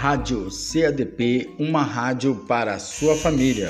Rádio CADP, uma rádio para a sua família.